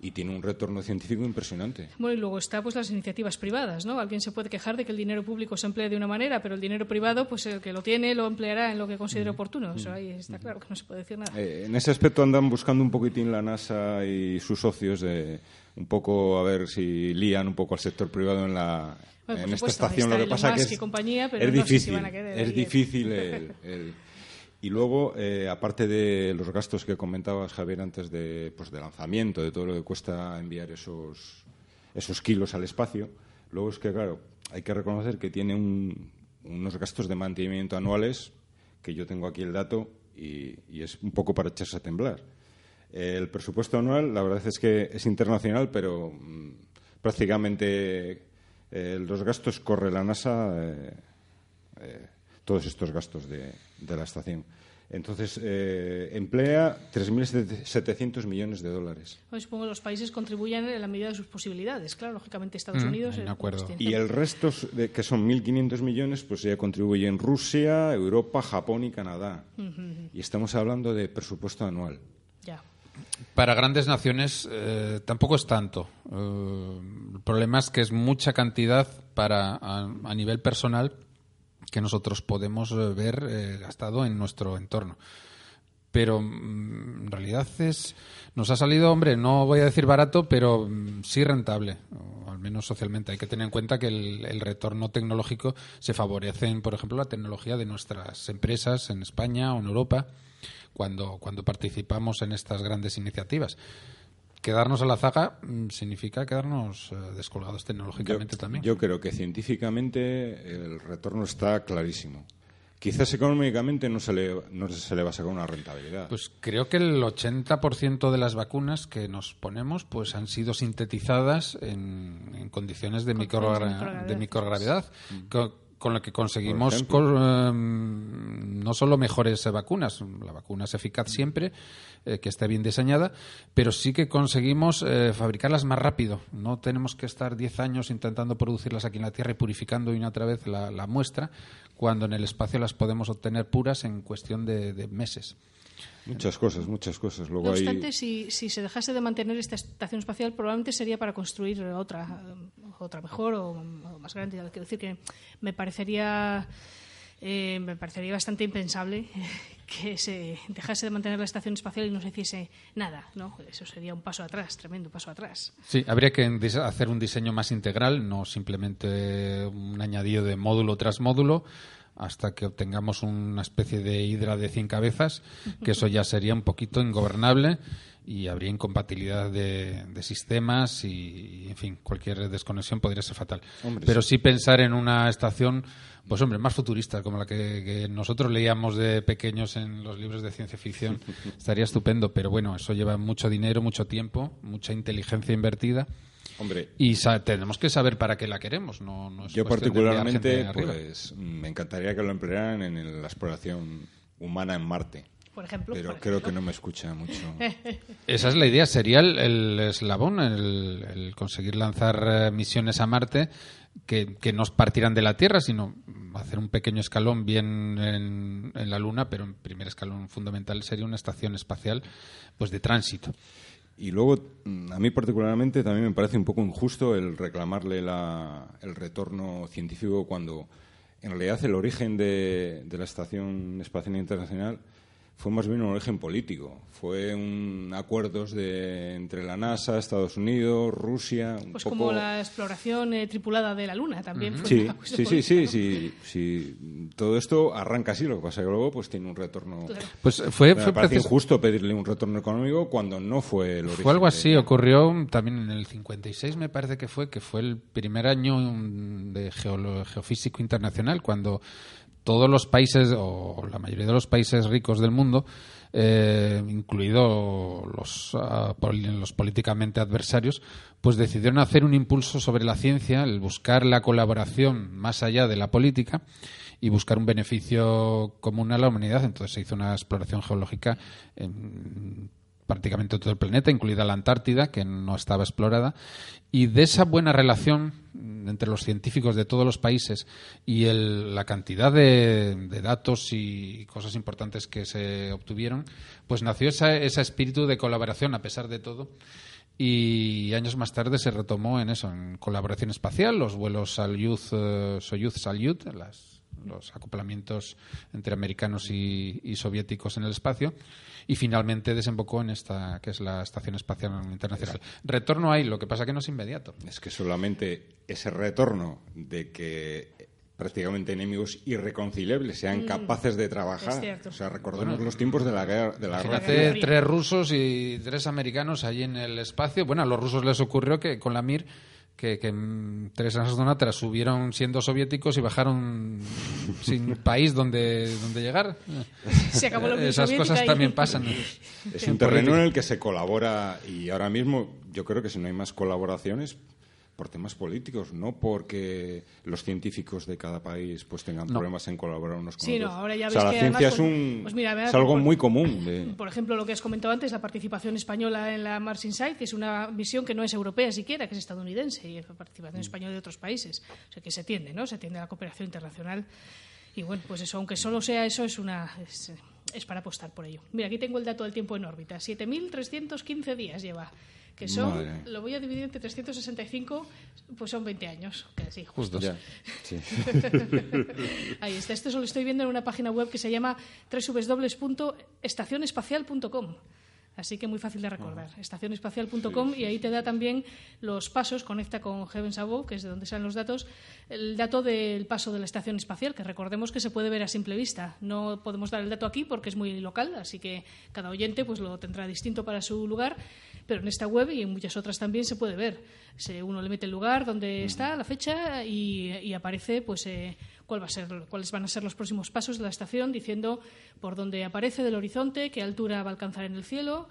y tiene un retorno científico impresionante. Bueno, y luego está pues las iniciativas privadas, ¿no? Alguien se puede quejar de que el dinero público se emplee de una manera, pero el dinero privado, pues el que lo tiene lo empleará en lo que considere oportuno. Eso ahí está claro que no se puede decir nada. Eh, en ese aspecto andan buscando un poquitín la NASA y sus socios de un poco a ver si lían un poco al sector privado en la en esta estación. Lo que pasa que es, compañía, pero es no difícil, sé si van a querer es difícil el y luego, eh, aparte de los gastos que comentabas, Javier, antes de, pues, de lanzamiento, de todo lo que cuesta enviar esos, esos kilos al espacio, luego es que, claro, hay que reconocer que tiene unos gastos de mantenimiento anuales, que yo tengo aquí el dato, y, es un poco para echarse a temblar. El presupuesto anual, la verdad es que es internacional, pero mm, prácticamente eh, los gastos corre la NASA. Eh, todos estos gastos de, la estación. Entonces, eh, emplea 3.700 millones de dólares. Pues supongo que los países contribuyen en la medida de sus posibilidades. Claro, lógicamente Estados Mm, Unidos... de acuerdo. pues, Y el resto, de- que son 1.500 millones, pues ya contribuyen Rusia, Europa, Japón y Canadá. Y estamos hablando de presupuesto anual. Ya. Para grandes naciones eh, tampoco es tanto. Eh, el problema es que es mucha cantidad para a, a nivel personal que nosotros podemos eh, ver eh, gastado en nuestro entorno. Pero mm, en realidad es nos ha salido, hombre, no voy a decir barato, pero mm, sí rentable, al menos socialmente. Hay que tener en cuenta que el, el retorno tecnológico se favorece en, por ejemplo, la tecnología de nuestras empresas en España o en Europa cuando, cuando participamos en estas grandes iniciativas. Quedarnos a la zaga mm, significa quedarnos eh, descolgados tecnológicamente también. Yo creo que científicamente el retorno está clarísimo. Quizás económicamente no se le, no se le va a sacar una rentabilidad. Pues creo que el 80% de las vacunas que nos ponemos pues han sido sintetizadas en, en condiciones de, microgra- microgravedad. de microgravedad, co- con lo que conseguimos ejemplo. co- em, no solo mejores eh, vacunas, la vacuna es eficaz siempre, eh, que esté bien diseñada, pero sí que conseguimos eh, fabricarlas más rápido. No tenemos que estar 10 años intentando producirlas aquí en la Tierra y purificando una y otra vez la, la muestra, cuando en el espacio las podemos obtener puras en cuestión de- de meses. Muchas cosas, muchas cosas. Luego No hay- obstante, si, si se dejase de mantener esta estación espacial, probablemente sería para construir otra, otra mejor o, o más grande. Quiero decir que me parecería, eh, me parecería bastante impensable que se dejase de mantener la estación espacial y no se hiciese nada. ¿no? Eso sería un paso atrás, tremendo paso atrás. Sí, habría que hacer un diseño más integral, no simplemente un añadido de módulo tras módulo, hasta que obtengamos una especie de hidra de 100 cabezas, que eso ya sería un poquito ingobernable y habría incompatibilidad de, de sistemas y, en fin, cualquier desconexión podría ser fatal. Hombre, Pero sí pensar en una estación, pues hombre, más futurista, como la que, que nosotros leíamos de pequeños en los libros de ciencia ficción, estaría estupendo. Pero bueno, eso lleva mucho dinero, mucho tiempo, mucha inteligencia invertida. Hombre, Y tenemos que saber para qué la queremos. No, no es yo particularmente, pues me encantaría que lo emplearan en la exploración humana en Marte. Por ejemplo. Pero por creo ejemplo. que no me escucha mucho. Esa es la idea, sería el, el eslabón, el, el conseguir lanzar eh, misiones a Marte que, que no partirán de la Tierra, sino hacer un pequeño escalón bien en, en la Luna, pero un primer escalón fundamental sería una estación espacial pues de tránsito. Y luego, a mí particularmente también me parece un poco injusto el reclamarle la- el retorno científico cuando en realidad el origen de la Estación Espacial Internacional fue más bien un origen político. Fue un acuerdos de, entre la NASA, Estados Unidos, Rusia. Un Pues poco... como la exploración eh, tripulada de la Luna también fue Sí, una sí, sí, sí, sí, sí. Todo esto arranca así, lo que pasa es que luego pues tiene un retorno. Claro. Pues fue, Me fue, parece injusto pedirle un retorno económico cuando no fue el origen. fue algo de- así, ocurrió también en el 56 me parece que fue, que fue el primer año mm, de geolo- geofísico internacional, cuando todos los países, o la mayoría de los países ricos del mundo, eh, incluidos los, pol- los políticamente adversarios, pues decidieron hacer un impulso sobre la ciencia, el buscar la colaboración más allá de la política y buscar un beneficio común a la humanidad. Entonces se hizo una exploración geológica en prácticamente todo el planeta, incluida la Antártida, que no estaba explorada, y de esa buena relación mm, entre los científicos de todos los países y el- la cantidad de, datos y cosas importantes que se obtuvieron, pues nació ese espíritu de colaboración a pesar de todo. Y años más tarde se retomó en eso, en colaboración espacial, los vuelos Salyut, eh, Soyuz Salyut, las- los acoplamientos entre americanos y, y soviéticos en el espacio, y finalmente desembocó en esta que es la Estación Espacial Internacional. Retorno hay, lo que pasa que no es inmediato. Es que solamente ese retorno de que prácticamente enemigos irreconciliables sean capaces de trabajar. O sea, recordemos los tiempos de la guerra. De la guerra tres rusos y tres americanos allí en el espacio. Bueno, a los rusos les ocurrió que con la Mir que, que tres astronautas subieron siendo soviéticos y bajaron sin país donde, donde llegar. Se acabó la Unión Esas cosas y- también pasan. Es un terreno en el que se colabora y ahora mismo yo creo que si no hay más colaboraciones, por temas políticos, no porque los científicos de cada país pues tengan problemas en colaborar unos con Sí, otros. no, ahora ya o sea, la que ciencia además es, un, pues mira, vea, es algo por- muy común. de- Por ejemplo, lo que has comentado antes, la participación española en la Mars Insight, es una misión que no es europea siquiera, que es estadounidense, y la participación española de otros países. O sea, que se tiende, ¿no? Se tiende a la cooperación internacional. Y bueno, pues eso, aunque solo sea eso, es una... Es, es para apostar por ello. Mira, aquí tengo el dato del tiempo en órbita. 7.315 días lleva. Que son, Madre. lo voy a dividir entre 365, pues son 20 años. Que sí, justo. Justos. Ya, sí. Ahí está. Esto lo estoy viendo en una página web que se llama www.estacionespacial.com. Así que muy fácil de recordar. Estacionespacial.com y ahí te da también los pasos, conecta con Heavens Above, que es de donde salen los datos, el dato del paso de la estación espacial, que recordemos que se puede ver a simple vista. No podemos dar el dato aquí porque es muy local, así que cada oyente pues lo tendrá distinto para su lugar, pero en esta web y en muchas otras también se puede ver. Se- uno le mete el lugar donde está, la fecha y, y aparece pues eh, cuál va a ser, cuáles van a ser los próximos pasos de la estación, diciendo por dónde aparece del horizonte, qué altura va a alcanzar en el cielo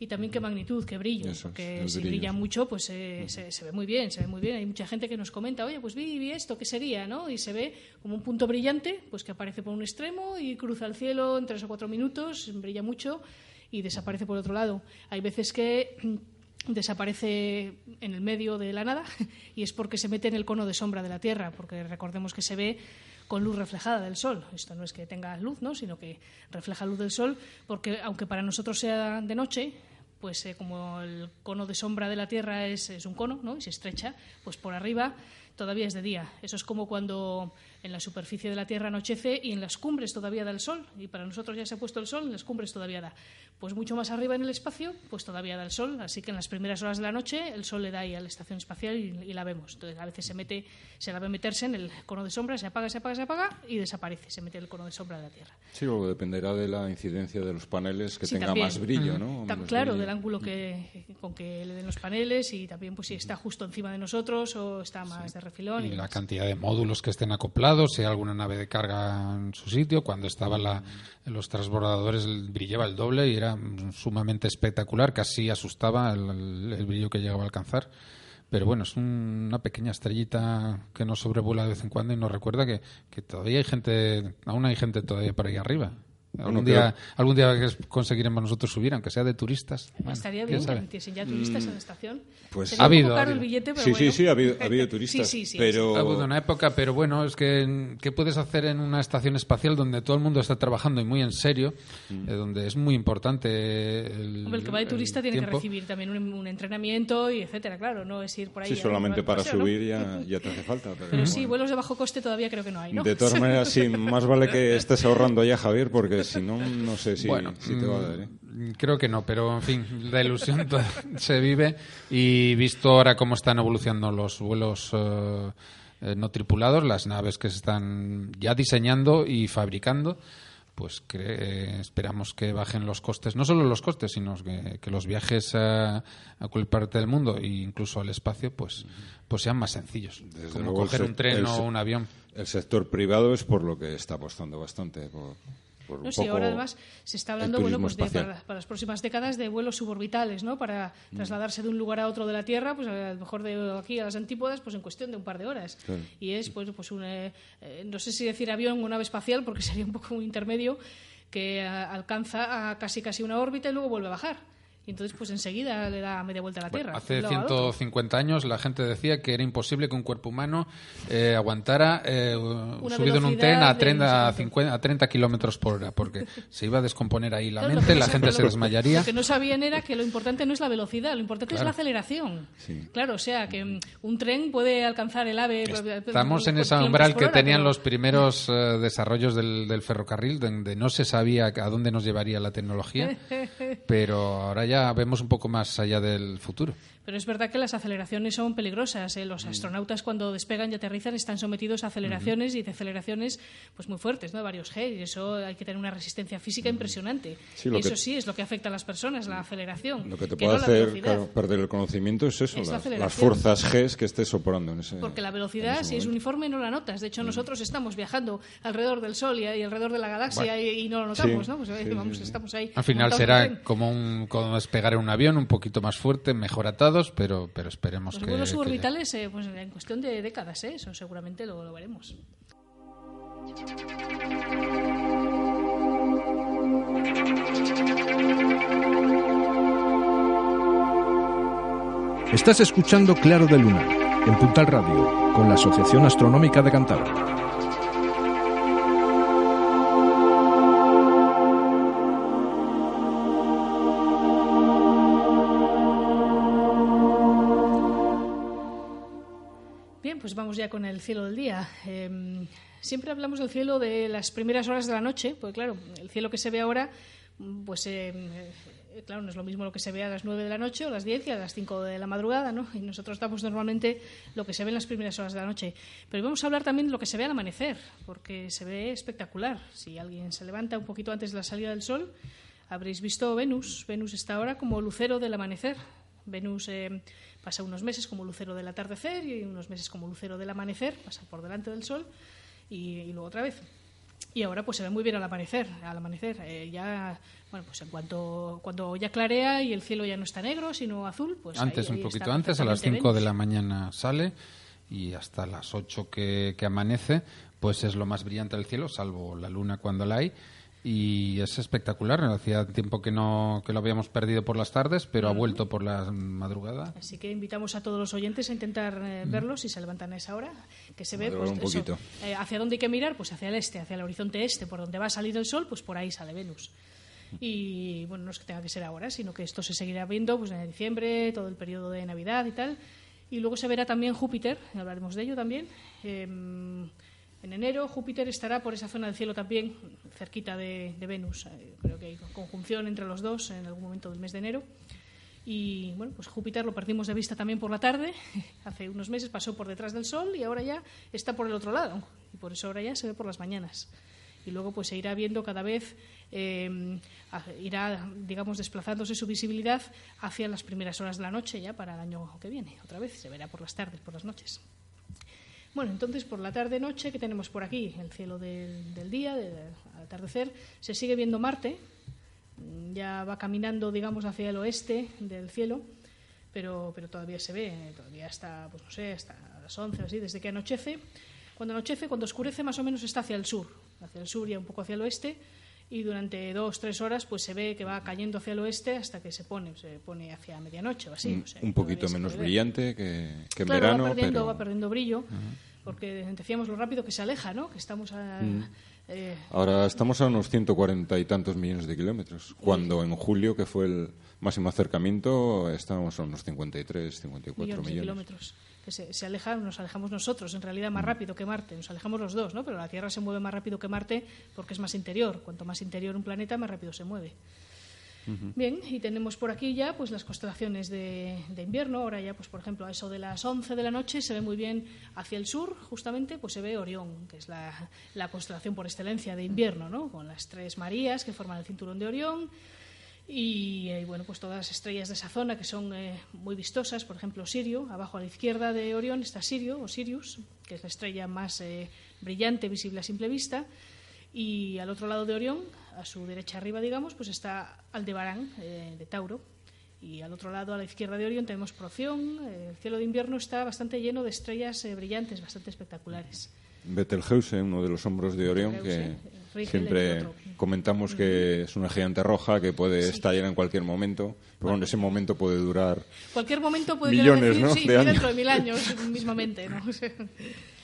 y también qué magnitud, qué brillo, Eso es, porque si brilla mucho, pues eh, se, se ve muy bien, se ve muy bien. Hay mucha gente que nos comenta, oye, pues vi, vi esto, ¿qué sería? ¿no? Y se ve como un punto brillante, pues que aparece por un extremo y cruza el cielo en tres o cuatro minutos, brilla mucho y desaparece por otro lado. Hay veces que desaparece en el medio de la nada y es porque se mete en el cono de sombra de la Tierra, porque recordemos que se ve con luz reflejada del sol. Esto no es que tenga luz, ¿no? sino que refleja luz del sol, porque aunque para nosotros sea de noche, pues eh, como el cono de sombra de la Tierra es, es un cono ¿no? y se estrecha, pues por arriba todavía es de día. Eso es como cuando en la superficie de la Tierra anochece y en las cumbres todavía da el sol. Y para nosotros ya se ha puesto el sol, en las cumbres todavía da. Pues mucho más arriba en el espacio, pues todavía da el sol. Así que en las primeras horas de la noche el sol le da ahí a la estación espacial y, y la vemos. Entonces a veces se mete, se la ve meterse en el cono de sombra, se apaga, se apaga, se apaga y desaparece. Se mete en el cono de sombra de la Tierra. Sí, luego dependerá de la incidencia de los paneles que Sí, tenga también. más brillo, ¿no? Claro, brillo. del ángulo que, con que le den los paneles y también pues si está justo encima de nosotros o está más de refilón. Y y la cantidad de módulos que estén acoplados, si hay alguna nave de carga en su sitio. Cuando estaba la, en los transbordadores brillaba el doble y era sumamente espectacular, casi asustaba el, brillo que llegaba a alcanzar. Pero bueno, es un- una pequeña estrellita que nos sobrevuela de vez en cuando y nos recuerda que, que todavía hay gente, aún hay gente todavía por ahí arriba. Algún, Bueno, día, creo- algún día que conseguiremos nosotros subir, aunque sea de turistas. Bueno, Estaría bien que metiesen ya turistas en la estación. pues- Sería Ha habido, ha el billete, pero Sí, bueno. sí, sí, ha habido, ha habido turistas. Sí, sí, sí, pero... Ha habido una época, pero bueno, es que ¿qué puedes hacer en una estación espacial donde todo el mundo está trabajando y muy en serio, eh, donde es muy importante el, Hombre, el que va de turista tiene que recibir también un, un entrenamiento y etcétera, claro, no es ir por ahí. Sí, solamente a- para paseo, ¿no? subir ya, ya te hace falta. Pero, Pero sí, vuelos de bajo coste todavía creo que no hay, ¿no? De todas maneras, sí, más vale que estés ahorrando ya, Javier, porque si no, no sé si, Bueno, si te va a dar. ¿eh? mm, Creo que no, pero en fin, la ilusión se vive y visto ahora cómo están evolucionando los vuelos eh, eh, no tripulados, las naves que se están ya diseñando y fabricando, pues esperamos que bajen los costes, no solo los costes, sino que, que los viajes a, a cualquier parte del mundo e incluso al espacio, pues, pues sean más sencillos, Desde como luego coger un tren el o un avión. El sector privado es por lo que está apostando bastante. Por, por un No, sí, poco ahora además se está hablando bueno, pues de- para, para las próximas décadas de vuelos suborbitales, ¿no? Para Mm. trasladarse de un lugar a otro de la Tierra, pues a lo mejor de aquí a las antípodas, pues en cuestión de un par de horas. Claro. Y es, pues, pues un, eh, eh, no sé si decir avión o nave espacial, porque sería un poco un intermedio que a- alcanza a casi casi una órbita y luego vuelve a bajar. Y entonces, pues enseguida le da media vuelta a la Tierra. hace un lado a otro. 150 años la gente decía que era imposible que un cuerpo humano eh, aguantara eh, subido en un tren a velocidad de 30, no a sé cuánto. 50 a 30 kilómetros por hora, porque se iba a descomponer ahí la mente, la gente se desmayaría. Lo que no sabían era que lo importante no es la velocidad, lo importante es Claro. la aceleración. Sí. Claro, o sea, que un tren puede alcanzar el ave. Estamos en ese kilómetros umbral que hora, tenían pero- los primeros eh, desarrollos del, del ferrocarril, donde no se sabía a dónde nos llevaría la tecnología, pero ahora ya vemos un poco más allá del futuro. Pero es verdad que las aceleraciones son peligrosas. ¿eh? Mm. Los astronautas cuando despegan y aterrizan están sometidos a aceleraciones y deceleraciones pues muy fuertes, ¿no? De varios G. Y eso hay que tener una resistencia física impresionante. Sí, y eso que- sí es lo que afecta a las personas, la aceleración. Lo que te que puede no la hacer claro, perder el conocimiento es eso, Es la las, las aceleración. fuerzas G que estés soportando en ese Porque la velocidad, si es uniforme, no la notas. De hecho, nosotros estamos viajando alrededor del Sol y, y alrededor de la galaxia Bueno. y, y no lo notamos, Sí, ¿no? Pues sí, vamos, sí, sí. estamos ahí. Al final será como un, como despegar en un avión un poquito más fuerte, mejor pero, pero esperemos Los que... vuelos que- suborbitales, eh, pues en cuestión de décadas, ¿eh? eso seguramente lo, lo veremos. Estás escuchando Claro de Luna, en Puntal Radio, con la Asociación Astronómica de Cantabria. Bien, pues vamos ya con el cielo del día. Eh, siempre hablamos del cielo de las primeras horas de la noche, porque claro, el cielo que se ve ahora, pues eh, eh, claro, no es lo mismo lo que se ve a las 9 de la noche o las 10 que a las 5 de la madrugada, ¿no? Y nosotros damos normalmente lo que se ve en las primeras horas de la noche. Pero vamos a hablar también de lo que se ve al amanecer, porque se ve espectacular. Si alguien se levanta un poquito antes de la salida del sol, habréis visto Venus. Venus está ahora como lucero del amanecer. Venus eh, pasa unos meses como lucero del atardecer y unos meses como lucero del amanecer, pasa por delante del sol y, y luego otra vez. Y ahora pues se ve muy bien al amanecer, al amanecer. Eh, ya, bueno, pues en cuanto cuando ya clarea y el cielo ya no está negro, sino azul, pues antes, ahí un poquito antes, a las perfectamente 5 de la mañana sale y hasta las 8 que, que amanece, pues es lo más brillante del cielo, salvo la luna cuando la hay. Y es espectacular. Hacía tiempo que no que lo habíamos perdido por las tardes, pero ha vuelto por la madrugada. Así que invitamos a todos los oyentes a intentar eh, verlo si se levantan a esa hora, que se ve pues, un eso, eh, hacia dónde hay que mirar, pues hacia el este, hacia el horizonte este, por donde va a salir el sol, pues por ahí sale Venus. Y bueno, no es que tenga que ser ahora, sino que esto se seguirá viendo pues en diciembre, todo el periodo de Navidad y tal. Y luego se verá también Júpiter, hablaremos de ello también. Em, en enero Júpiter estará por esa zona del cielo también, cerquita de, Venus. Eh, Creo que hay conjunción entre los dos en algún momento del mes de enero. Y bueno, pues Júpiter lo perdimos de vista también por la tarde. Hace unos meses pasó por detrás del Sol y ahora ya está por el otro lado. Y por eso ahora ya se ve por las mañanas. Y luego pues se irá viendo cada vez, a- irá, digamos, desplazándose su visibilidad hacia las primeras horas de la noche ya para el año que viene. Otra vez se verá por las tardes, por las noches. Bueno, entonces por la tarde-noche, que tenemos por aquí? El cielo del, del día, del atardecer, se sigue viendo Marte, Mm, ya va caminando, digamos, hacia el oeste del cielo, pero, pero todavía se ve, todavía está, pues no sé, hasta las 11 o así, desde que anochece. Cuando anochece, cuando oscurece, más o menos está hacia el sur, hacia el sur y un poco hacia el oeste, y durante dos, tres horas, pues se ve que va cayendo hacia el oeste hasta que se pone, se pone hacia medianoche o así. un, o sea, un poquito menos brillante que, que en Claro, verano, va perdiendo, pero va perdiendo brillo, porque decíamos lo rápido que se aleja, ¿no? Que estamos a, Mm. Eh, ahora estamos a unos 140 y tantos millones de kilómetros, cuando en julio, que fue el máximo acercamiento, estábamos a unos 53, 54 millones, millones. de kilómetros. Que se, se alejan, nos alejamos nosotros, en realidad Mm. más rápido que Marte. Nos alejamos los dos, ¿no? Pero la Tierra se mueve más rápido que Marte porque es más interior. Cuanto más interior un planeta, más rápido se mueve. Bien, y tenemos por aquí ya pues las constelaciones de, invierno. Ahora ya, pues por ejemplo, a eso de las 11 de la noche se ve muy bien hacia el sur, justamente, pues se ve Orión, que es la, la constelación por excelencia de invierno, ¿no? Con las tres Marías que forman el cinturón de Orión. Y, eh, bueno, pues todas las estrellas de esa zona que son eh, muy vistosas, por ejemplo Sirio, abajo a la izquierda de Orión está Sirio o Sirius, que es la estrella más eh, brillante, visible a simple vista, y al otro lado de Orión, a su derecha arriba, digamos, pues está Aldebarán eh, de Tauro, y al otro lado, a la izquierda de Orión, tenemos Proción. Eh, el cielo de invierno está bastante lleno de estrellas eh, brillantes, bastante espectaculares. Betelgeuse, uno de los hombros de Orión, que Rigel, siempre comentamos que es una gigante roja que puede estallar en cualquier momento, pero bueno, ese momento puede durar Cualquier momento puede Millones, decir, ¿no? sí, de dentro de mil años mismamente, ¿no?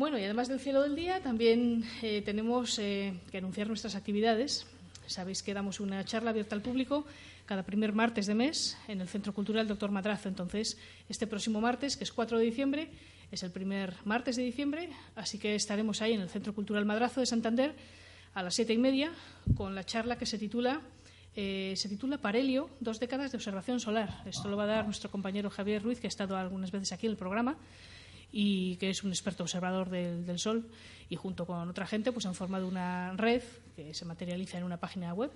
Bueno, y además del cielo del día, también eh, tenemos eh, que anunciar nuestras actividades. Sabéis que damos una charla abierta al público cada primer martes de mes en el Centro Cultural Doctor Madrazo. Entonces, este próximo martes, que es 4 de diciembre, es el primer martes de diciembre, así que estaremos ahí en el Centro Cultural Madrazo de Santander a las siete y media con la charla que se titula eh, se titula Parelio, dos décadas de observación solar. Esto lo va a dar nuestro compañero Javier Ruiz, que ha estado algunas veces aquí en el programa y que es un experto observador del, Sol y junto con otra gente pues han formado una red que se materializa en una página web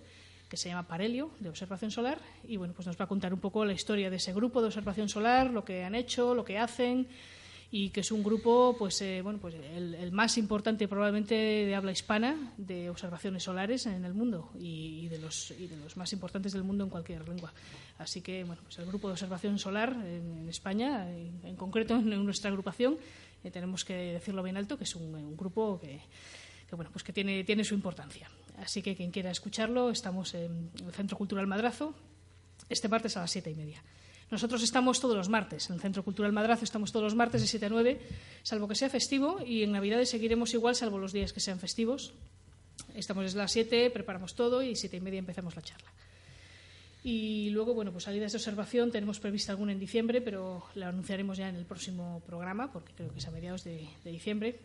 que se llama Parelio de observación solar y bueno pues nos va a contar un poco la historia de ese grupo de observación solar lo que han hecho lo que hacen y que es un grupo pues eh, bueno pues el, más importante probablemente de habla hispana de observaciones solares en el mundo y, de los y de los más importantes del mundo en cualquier lengua. Así que bueno pues el grupo de observación solar en, España en, concreto en nuestra agrupación eh, tenemos que decirlo bien alto que es un, grupo que, bueno pues que tiene tiene su importancia. Así que quien quiera escucharlo estamos en el Centro Cultural Madrazo. Este martes a las siete y media nosotros estamos todos los martes, en el Centro Cultural Madrazo estamos todos los martes de 7 a 9, salvo que sea festivo, y en Navidades seguiremos igual, salvo los días que sean festivos. Estamos desde las 7, preparamos todo y siete y media empezamos la charla. Y luego, bueno, pues salidas de observación tenemos prevista alguna en diciembre, pero la anunciaremos ya en el próximo programa, porque creo que es a mediados de, de diciembre,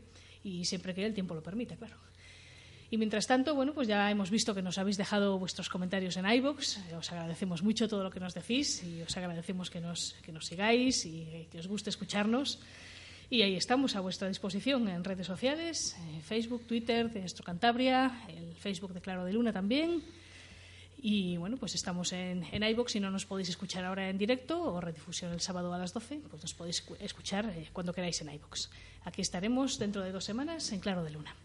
y siempre que el tiempo lo permita, claro. Y mientras tanto, bueno, pues ya hemos visto que nos habéis dejado vuestros comentarios en iVoox. Os agradecemos mucho todo lo que nos decís y os agradecemos que nos, que nos sigáis y que os guste escucharnos. Y ahí estamos a vuestra disposición en redes sociales, Facebook, Twitter de Estro Cantabria, el Facebook de Claro de Luna también. Y bueno, pues estamos en, en iVoox. Si no nos podéis escuchar ahora en directo o redifusión el sábado a las 12, pues nos podéis escuchar eh, cuando queráis en iVoox. Aquí estaremos dentro de dos semanas en Claro de Luna.